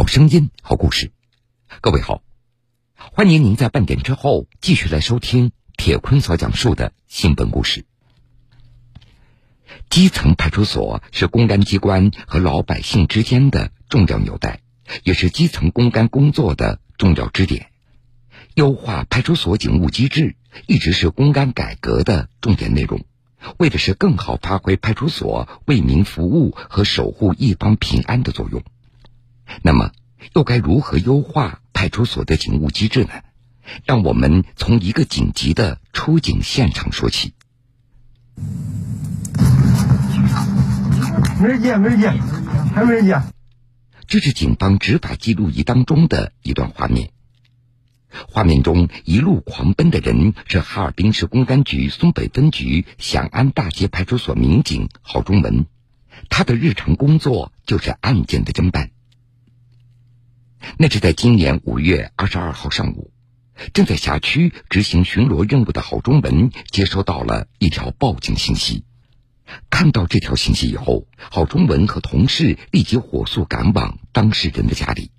好声音，好故事。各位好，欢迎您在半点之后继续来收听铁坤所讲述的新闻故事。基层派出所是公安机关和老百姓之间的重要纽带，也是基层公安工作的重要支点。优化派出所警务机制一直是公安改革的重点内容。为的是更好发挥派出所为民服务和守护一方平安的作用，那么又该如何优化派出所的警务机制呢？让我们从一个紧急的出警现场说起。没人接，没人接，还没人接。这是警方执法记录仪当中的一段画面。画面中一路狂奔的人是哈尔滨市公安局松北分局祥安大街派出所民警郝忠文，他的日常工作就是案件的侦办。那是在今年五月二十二号上午，正在辖区执行巡逻任务的郝忠文接收到了一条报警信息。看到这条信息以后，郝忠文和同事立即火速赶往当事人的家里。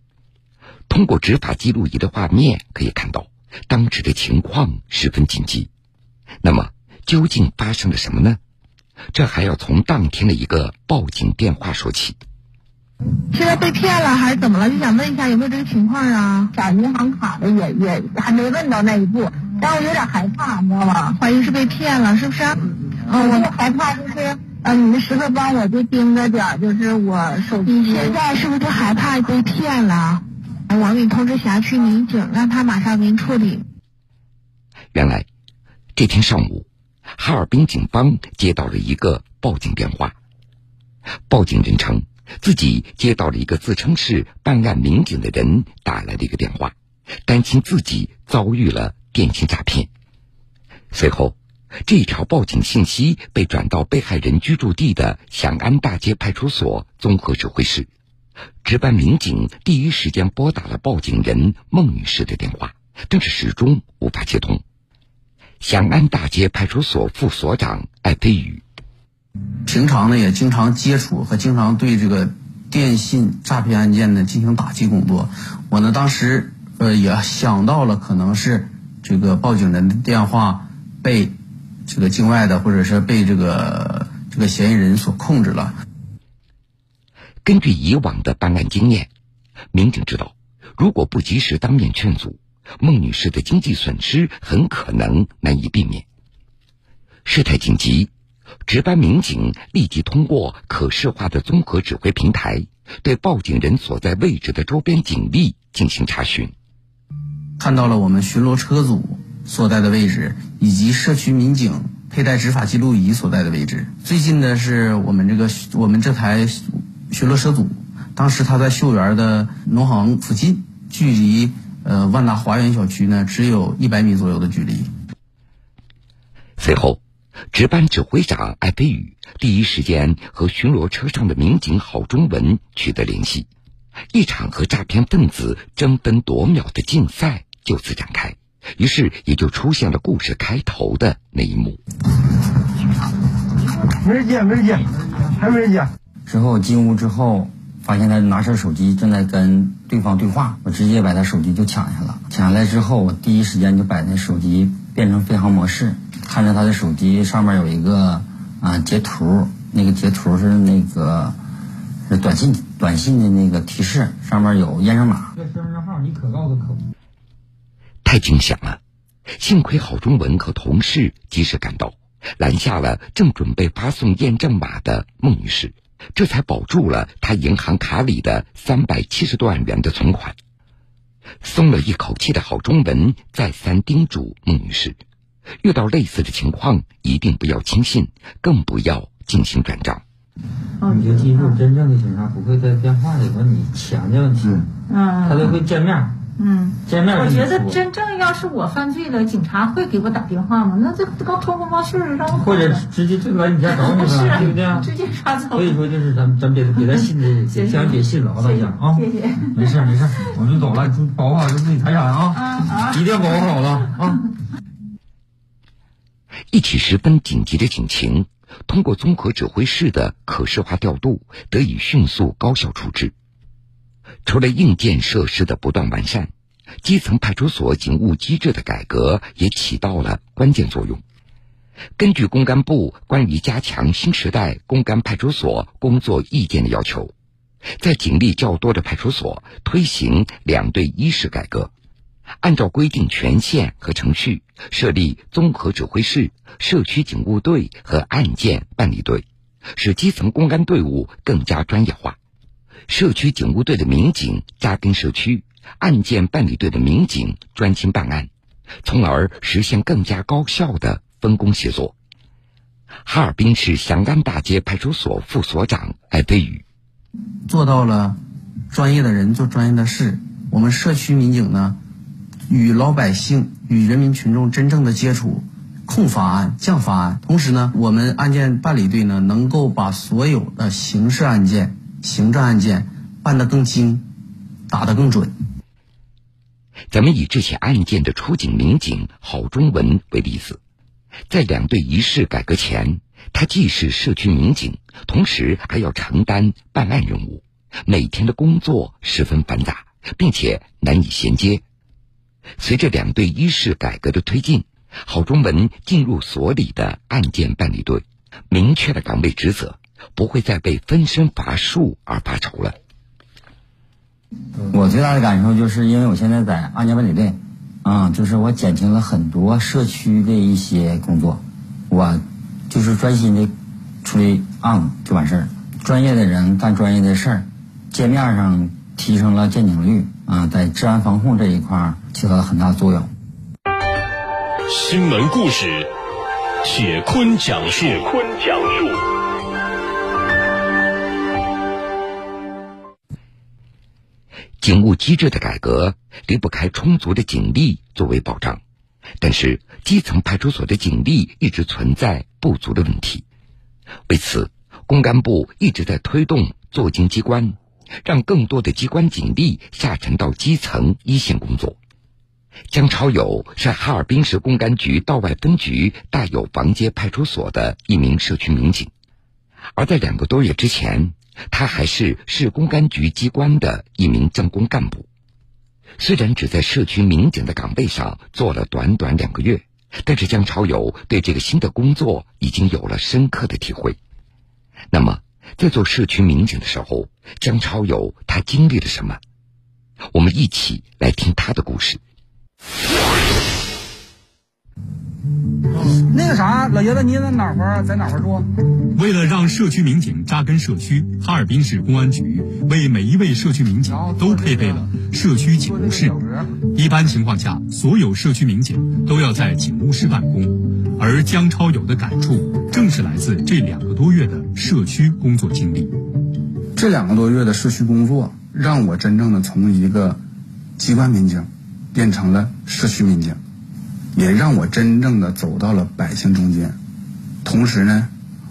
通过执法记录仪的画面可以看到，当时的情况十分紧急。那么，究竟发生了什么呢？这还要从当天的一个报警电话说起。现在被骗了还是怎么了？就想问一下有没有这个情况啊？找银行卡的也也还没问到那一步，但我有点害怕，你知道吗？怀疑是被骗了，是不是？嗯，我害怕就是，呃，你们时刻帮我就盯着点，就是我手机。现在是不是就害怕被骗了？我给你通知辖区民警，让他马上给你处理。原来，这天上午，哈尔滨警方接到了一个报警电话。报警人称，自己接到了一个自称是办案民警的人打来的一个电话，担心自己遭遇了电信诈骗。随后，这条报警信息被转到被害人居住地的祥安大街派出所综合指挥室。值班民警第一时间拨打了报警人孟女士的电话，但是始终无法接通。祥安大街派出所副所长艾飞宇，平常呢也经常接触和经常对这个电信诈骗案件呢进行打击工作。我呢当时呃也想到了可能是这个报警人的电话被这个境外的或者是被这个这个嫌疑人所控制了。根据以往的办案经验，民警知道，如果不及时当面劝阻，孟女士的经济损失很可能难以避免。事态紧急，值班民警立即通过可视化的综合指挥平台，对报警人所在位置的周边警力进行查询，看到了我们巡逻车组所在的位置，以及社区民警佩戴执法记录仪所在的位置。最近的是我们这个我们这台。巡逻车组，当时他在秀园的农行附近，距离呃万达华园小区呢只有一百米左右的距离。随后，值班指挥长艾飞宇第一时间和巡逻车上的民警郝忠文取得联系，一场和诈骗分子争分夺秒的竞赛就此展开，于是也就出现了故事开头的那一幕。没人接，没人接，还没人接。之后进屋之后，发现他拿着手机正在跟对方对话，我直接把他手机就抢下了。抢下来之后，我第一时间就把那手机变成飞行模式，看着他的手机上面有一个啊截图，那个截图是那个是短信短信的那个提示，上面有验证码。这身份证号你可告诉客户。太惊险了，幸亏郝中文和同事及时赶到，拦下了正准备发送验证码的孟女士。这才保住了他银行卡里的三百七十多万元的存款。松了一口气的郝中文再三叮嘱孟女士：遇到类似的情况，一定不要轻信，更不要进行转账。你就记住，真正的警察不会在电话里问你钱的问题，嗯，他都会见面。嗯，见面。我觉得真正要是我犯罪了，警察会给我打电话吗？那这刚通风报信儿，让或者直接就来你家找你 了，对不对？直接抓走。所以说，就是咱咱别别再信这，千万别信了啊，大家啊。谢谢。没事没事，我就走了，你保护好自己财产啊。啊。一定要保护好了啊。一起十分紧急的警情，通过综合指挥室的可视化调度，得以迅速高效处置。除了硬件设施的不断完善，基层派出所警务机制的改革也起到了关键作用。根据公安部关于加强新时代公安派出所工作意见的要求，在警力较多的派出所推行两队一室改革，按照规定权限和程序设立综合指挥室、社区警务队和案件办理队，使基层公安队伍更加专业化。社区警务队的民警扎根社区，案件办理队的民警专心办案，从而实现更加高效的。分工协作。哈尔滨市翔安大街派出所副所长艾飞宇做到了专业的人做专业的事。我们社区民警呢，与老百姓、与人民群众真正的接触，控发案、降发案。同时呢，我们案件办理队呢，能够把所有的刑事案件、行政案件办得更精，打得更准。咱们以这起案件的出警民警郝忠文为例子。在两队一室改革前，他既是社区民警，同时还要承担办案任务，每天的工作十分繁杂，并且难以衔接。随着两队一室改革的推进，郝忠文进入所里的案件办理队，明确了岗位职责，不会再被分身乏术而发愁了。我最大的感受就是，因为我现在在案件办理队。啊，就是我减轻了很多社区的一些工作，我就是专心的处理案子就完事儿。专业的人干专业的事儿，界面上提升了见警率啊，在治安防控这一块起到了很大作用。新闻故事，铁坤讲述。铁坤讲述。警务机制的改革离不开充足的警力作为保障，但是基层派出所的警力一直存在不足的问题。为此，公安部一直在推动坐京机关，让更多的机关警力下沉到基层一线工作。姜超友是哈尔滨市公安局道外分局大有房街派出所的一名社区民警，而在两个多月之前。他还是市公安局机关的一名政工干部，虽然只在社区民警的岗位上做了短短两个月，但是姜超友对这个新的工作已经有了深刻的体会。那么，在做社区民警的时候，张超友他经历了什么？我们一起来听他的故事。那个啥，老爷子，你在哪块儿？在哪块儿住？为了让社区民警扎根社区，哈尔滨市公安局为每一位社区民警都配备了社区警务室。一般情况下，所有社区民警都要在警务室办公，而姜超友的感触正是来自这两个多月的社区工作经历。这两个多月的社区工作，让我真正的从一个机关民警变成了社区民警。也让我真正的走到了百姓中间，同时呢，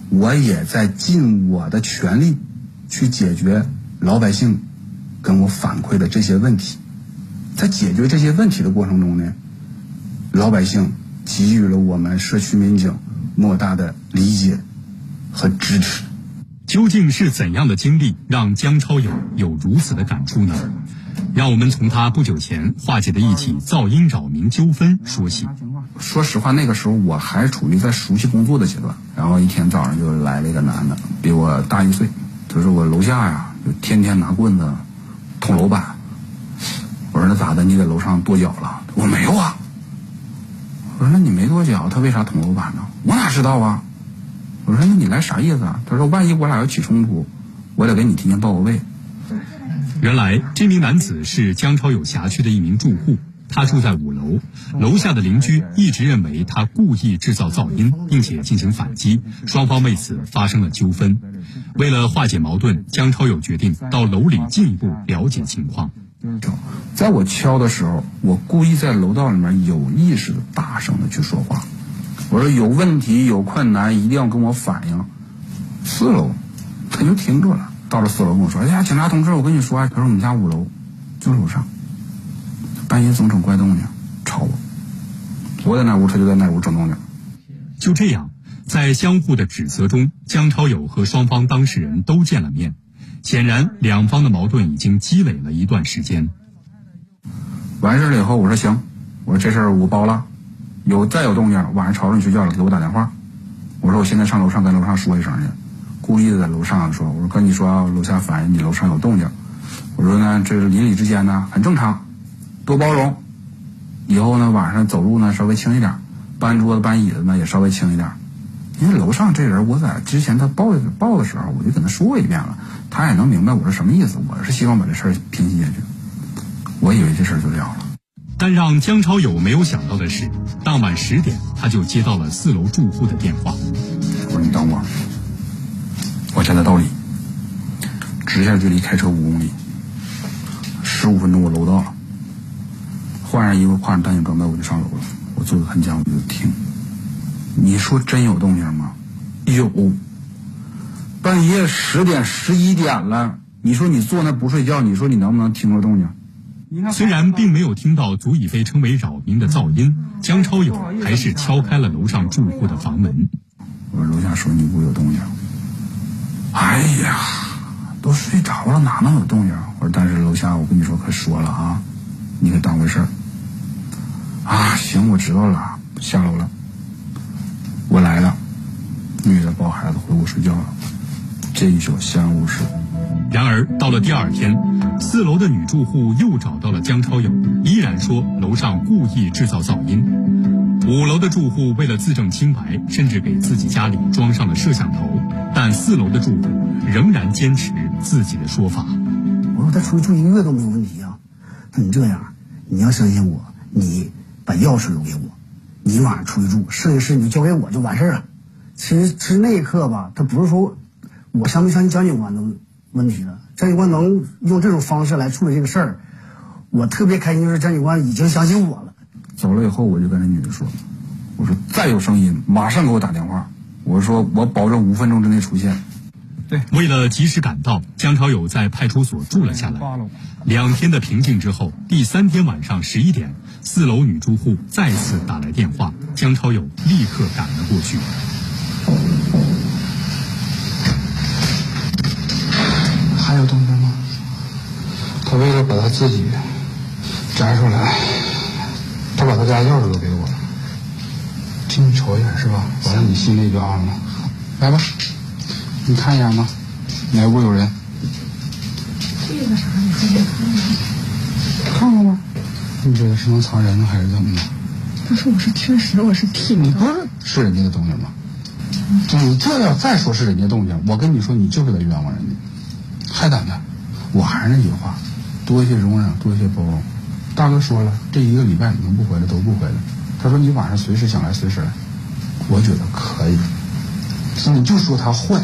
我也在尽我的全力去解决老百姓跟我反馈的这些问题。在解决这些问题的过程中呢，老百姓给予了我们社区民警莫大的理解和支持。究竟是怎样的经历让江超友有如此的感触呢？让我们从他不久前化解的一起噪音扰民纠纷说起。说实话，那个时候我还处于在熟悉工作的阶段。然后一天早上就来了一个男的，比我大一岁。他说我楼下呀，就天天拿棍子捅楼板。我说那咋的？你在楼上跺脚了？我没有啊。我说那你没跺脚，他为啥捅楼板呢？我哪知道啊？我说那你来啥意思啊？他说万一我俩要起冲突，我得给你提前报个备。原来这名男子是江超友辖区的一名住户，他住在五楼，楼下的邻居一直认为他故意制造噪音，并且进行反击，双方为此发生了纠纷。为了化解矛盾，江超友决定到楼里进一步了解情况。在我敲的时候，我故意在楼道里面有意识的大声的去说话，我说有问题有困难一定要跟我反映。四楼，他就停住了。到了四楼跟我说：“哎呀，警察同志，我跟你说啊，他说我们家五楼，就楼上，半夜总整怪动静，吵我。我在那屋，他就在那屋整动静。就这样，在相互的指责中，江超友和双方当事人都见了面。显然，两方的矛盾已经积累了一段时间。完事了以后，我说行，我说这事儿我包了，有再有动静，晚上吵着你睡觉了，给我打电话。我说我现在上楼上跟楼上说一声去，故意的在楼上说，我说跟你说啊，楼下反映你楼上有动静。我说呢，这邻里之间呢很正常，多包容。以后呢，晚上走路呢稍微轻一点，搬桌子搬椅子呢也稍微轻一点。因为楼上这人，我在之前他报报的时候，我就跟他说一遍了，他也能明白我是什么意思。我是希望把这事儿平息下去。我以为这事儿就了了。但让江超友没有想到的是，当晚十点他就接到了四楼住户的电话。我说你等我，我现在到里，直线距离开车五公里，十五分钟我楼到了。换上衣服，挎上单警装备，我就上楼了。我坐得很僵，我就听。你说真有动静吗？有。半夜十点、十一点了，你说你坐那不睡觉，你说你能不能听着动静？虽然并没有听到足以被称为扰民的噪音，江超友还是敲开了楼上住户的房门。我说楼下说你屋有动静。哎呀，都睡着了，哪能有动静？我说但是楼下我跟你说可说了啊，你可当回事儿。啊，行，我知道了，下楼了。我来了，女的抱孩子回屋睡觉了，这一宿相安无事。然而到了第二天，四楼的女住户又找到了江超友，依然说楼上故意制造噪音。五楼的住户为了自证清白，甚至给自己家里装上了摄像头，但四楼的住户仍然坚持自己的说法。我说他出去住一个月都没有问题啊。那你这样，你要相信我，你把钥匙留给我。你晚上出去住，剩下事你就交给我就完事儿了。其实，其实那一刻吧，他不是说我相不相信江警官的问题了。江警官能用这种方式来处理这个事儿，我特别开心，就是江警官已经相信我了。走了以后，我就跟那女的说：“我说再有声音，马上给我打电话。我说我保证五分钟之内出现。”对，为了及时赶到，江超友在派出所住了下来。两天的平静之后，第三天晚上十一点，四楼女住户再次打来电话，江超友立刻赶了过去。还有动静吗？他为了把他自己摘出来，他把他家钥匙都给我了。替你瞅一眼是吧？完了你心里就安了。来吧。你看一眼吧？哪屋有人？这个啥？你看没看？看过吗？你觉得是能藏人呢，还是怎么的？不是，我是确实，我是替你。不是，是人家的东西吗？你这要再说是人家动静，我跟你说，你就是在冤枉人家。还胆的？我还是那句话，多一些容忍，多一些包容。大哥说了，这一个礼拜你能不回来都不回来。他说你晚上随时想来随时来，我觉得可以。你就说他坏。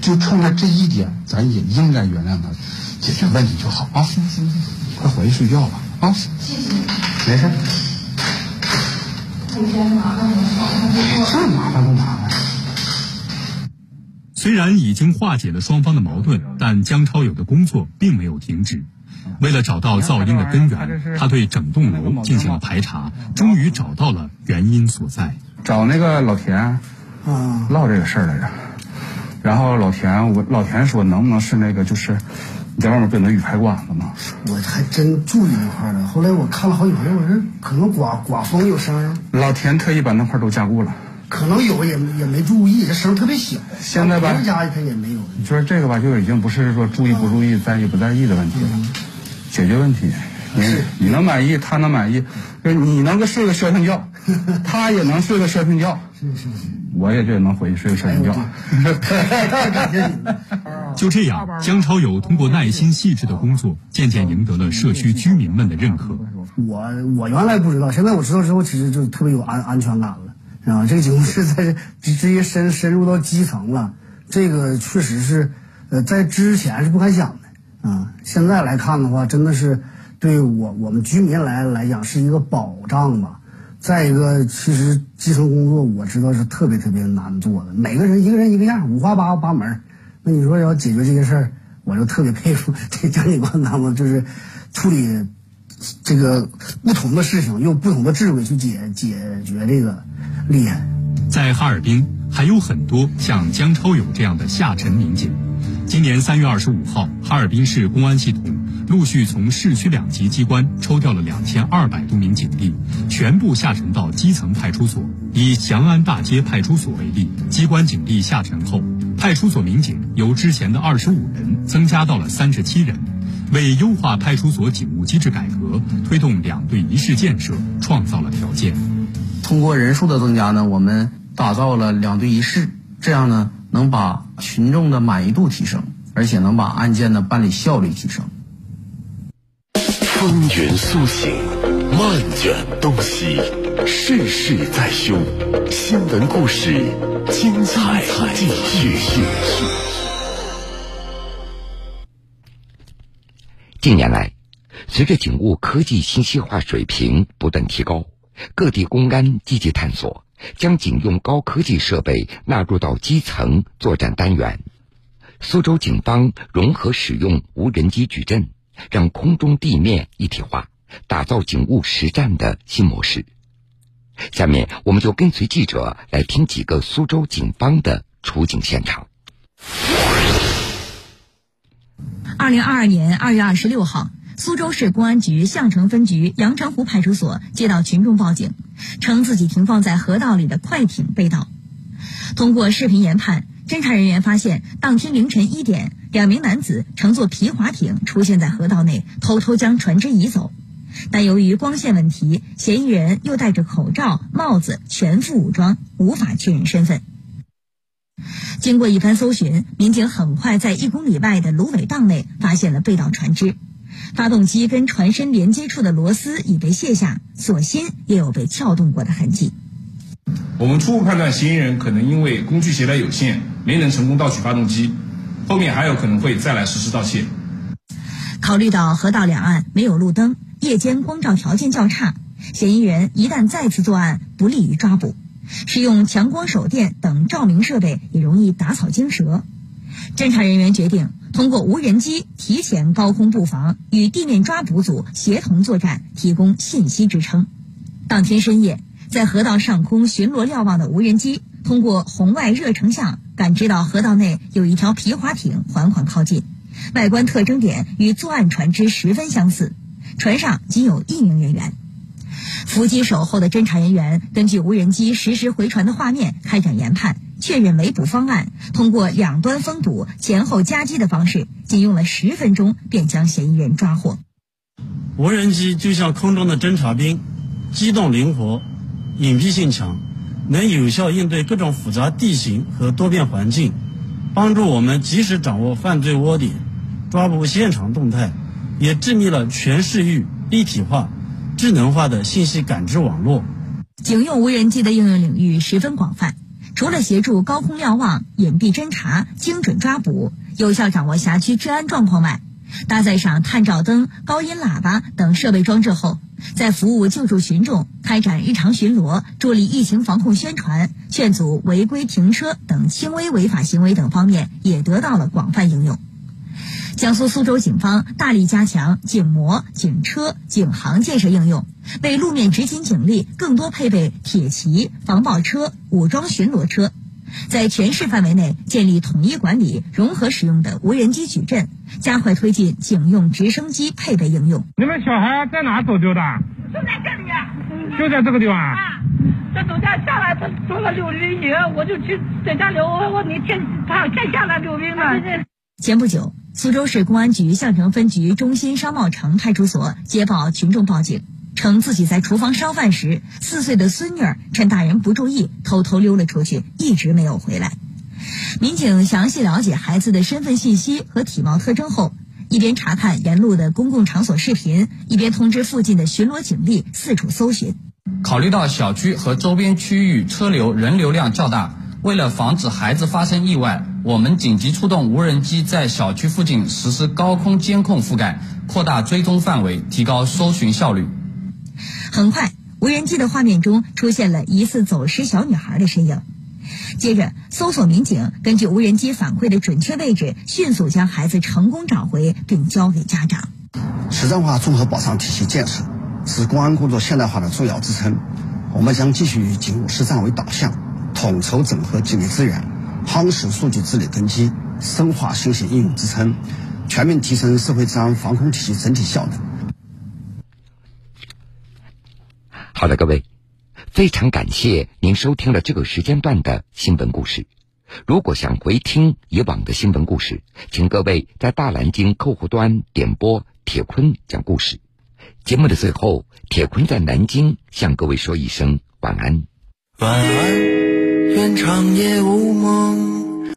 就冲着这一点，咱也应该原谅他，解决问题就好啊！行行行，快回去睡觉吧啊！谢谢，没事。这麻烦这麻烦不麻烦？虽然已经化解了双方的矛盾，但姜超友的工作并没有停止。为了找到噪音的根源，他对整栋楼进行了排查，终于找到了原因所在。找那个老田，啊，唠这个事儿来着。然后老田，我老田说能不能是那个，就是你在外面不有那雨拍管子吗？我还真注意那块了。后来我看了好几回，我说可能刮刮风有声。老田特意把那块都加固了。可能有也也没注意，这声特别小。现在吧，别家他也没有。你说这个吧，就已经不是说注意不注意、在意不在意的问题了，解决问题。你你能满意，他能满意，就你能够睡个消停觉，他也能睡个消停觉。是是是。我也就能回去睡个睡觉。就这样，姜超友通过耐心细致的工作，渐渐赢得了社区居民们的认可。我我原来不知道，现在我知道之后，其实就特别有安安全感了，啊，这个警是在直接深深入到基层了，这个确实是，呃，在之前是不敢想的，啊，现在来看的话，真的是对我我们居民来来讲是一个保障吧。再一个，其实基层工作我知道是特别特别难做的，每个人一个人一个样，五花八八门。那你说要解决这些事儿，我就特别佩服 这江警官他们，就是处理这个不同的事情，用不同的智慧去解解决这个，厉害。在哈尔滨还有很多像江超勇这样的下沉民警，今年三月二十五号，哈尔滨市公安系统陆续从市区两级机关抽调了两千二百多名警力，全部下沉到基层派出所。以祥安大街派出所为例，机关警力下沉后，派出所民警由之前的二十五人增加到了三十七人，为优化派出所警务机制改革、推动两队一室建设创造了条件。通过人数的增加呢，我们打造了两队一室，这样呢。能把群众的满意度提升，而且能把案件的办理效率提升。风云苏醒，漫卷东西，世事在胸，新闻故事精彩继续。近年来，随着警务科技信息化水平不断提高，各地公安积极探索。将警用高科技设备纳入到基层作战单元。苏州警方融合使用无人机矩阵，让空中地面一体化，打造警务实战的新模式。下面，我们就跟随记者来听几个苏州警方的出警现场。二零二二年二月二十六号。苏州市公安局相城分局阳澄湖派出所接到群众报警，称自己停放在河道里的快艇被盗。通过视频研判，侦查人员发现，当天凌晨一点，两名男子乘坐皮划艇出现在河道内，偷偷将船只移走。但由于光线问题，嫌疑人又戴着口罩、帽子，全副武装，无法确认身份。经过一番搜寻，民警很快在一公里外的芦苇荡内发现了被盗船只。发动机跟船身连接处的螺丝已被卸下，锁芯也有被撬动过的痕迹。我们初步判断，嫌疑人可能因为工具携带有限，没能成功盗取发动机，后面还有可能会再来实施盗窃。考虑到河道两岸没有路灯，夜间光照条件较差，嫌疑人一旦再次作案，不利于抓捕。使用强光手电等照明设备也容易打草惊蛇。侦查人员决定。通过无人机提前高空布防，与地面抓捕组协同作战，提供信息支撑。当天深夜，在河道上空巡逻瞭望的无人机，通过红外热成像感知到河道内有一条皮划艇缓缓靠近，外观特征点与作案船只十分相似，船上仅有一名人员。伏击守候的侦查人员根据无人机实时回传的画面开展研判。确认围捕方案，通过两端封堵、前后夹击的方式，仅用了十分钟便将嫌疑人抓获。无人机就像空中的侦察兵，机动灵活，隐蔽性强，能有效应对各种复杂地形和多变环境，帮助我们及时掌握犯罪窝点，抓捕现场动态，也致密了全市域一体化、智能化的信息感知网络。警用无人机的应用领域十分广泛。除了协助高空瞭望、隐蔽侦查、精准抓捕、有效掌握辖区治安状况外，搭载上探照灯、高音喇叭等设备装置后，在服务救助群众、开展日常巡逻、助力疫情防控宣传、劝阻违规停车等轻微违法行为等方面，也得到了广泛应用。江苏苏州警方大力加强警模、警车、警航建设应用，为路面执勤警力更多配备铁骑、防爆车、武装巡逻车，在全市范围内建立统一管理、融合使用的无人机矩阵，加快推进警用直升机配备应用。你们小孩在哪走丢的？就在这里呀，就在这个地方。啊，这走家下来，他说了溜冰去，我就去在家里，我我那天他天下来溜冰了。前不久。苏州市公安局相城分局中心商贸城派出所接报群众报警，称自己在厨房烧饭时，四岁的孙女儿趁大人不注意偷偷溜了出去，一直没有回来。民警详细了解孩子的身份信息和体貌特征后，一边查看沿路的公共场所视频，一边通知附近的巡逻警力四处搜寻。考虑到小区和周边区域车流人流量较大。为了防止孩子发生意外，我们紧急出动无人机在小区附近实施高空监控覆盖，扩大追踪范围，提高搜寻效率。很快，无人机的画面中出现了疑似走失小女孩的身影。接着，搜索民警根据无人机反馈的准确位置，迅速将孩子成功找回，并交给家长。实战化综合保障体系建设是公安工作现代化的重要支撑，我们将继续以警务实战为导向。统筹整合警力资源，夯实数据治理根基，深化信息应用支撑，全面提升社会治安防控体系整体效能。好了，各位，非常感谢您收听了这个时间段的新闻故事。如果想回听以往的新闻故事，请各位在大蓝鲸客户端点播铁坤讲故事。节目的最后，铁坤在南京向各位说一声晚安。晚安，愿长夜无梦。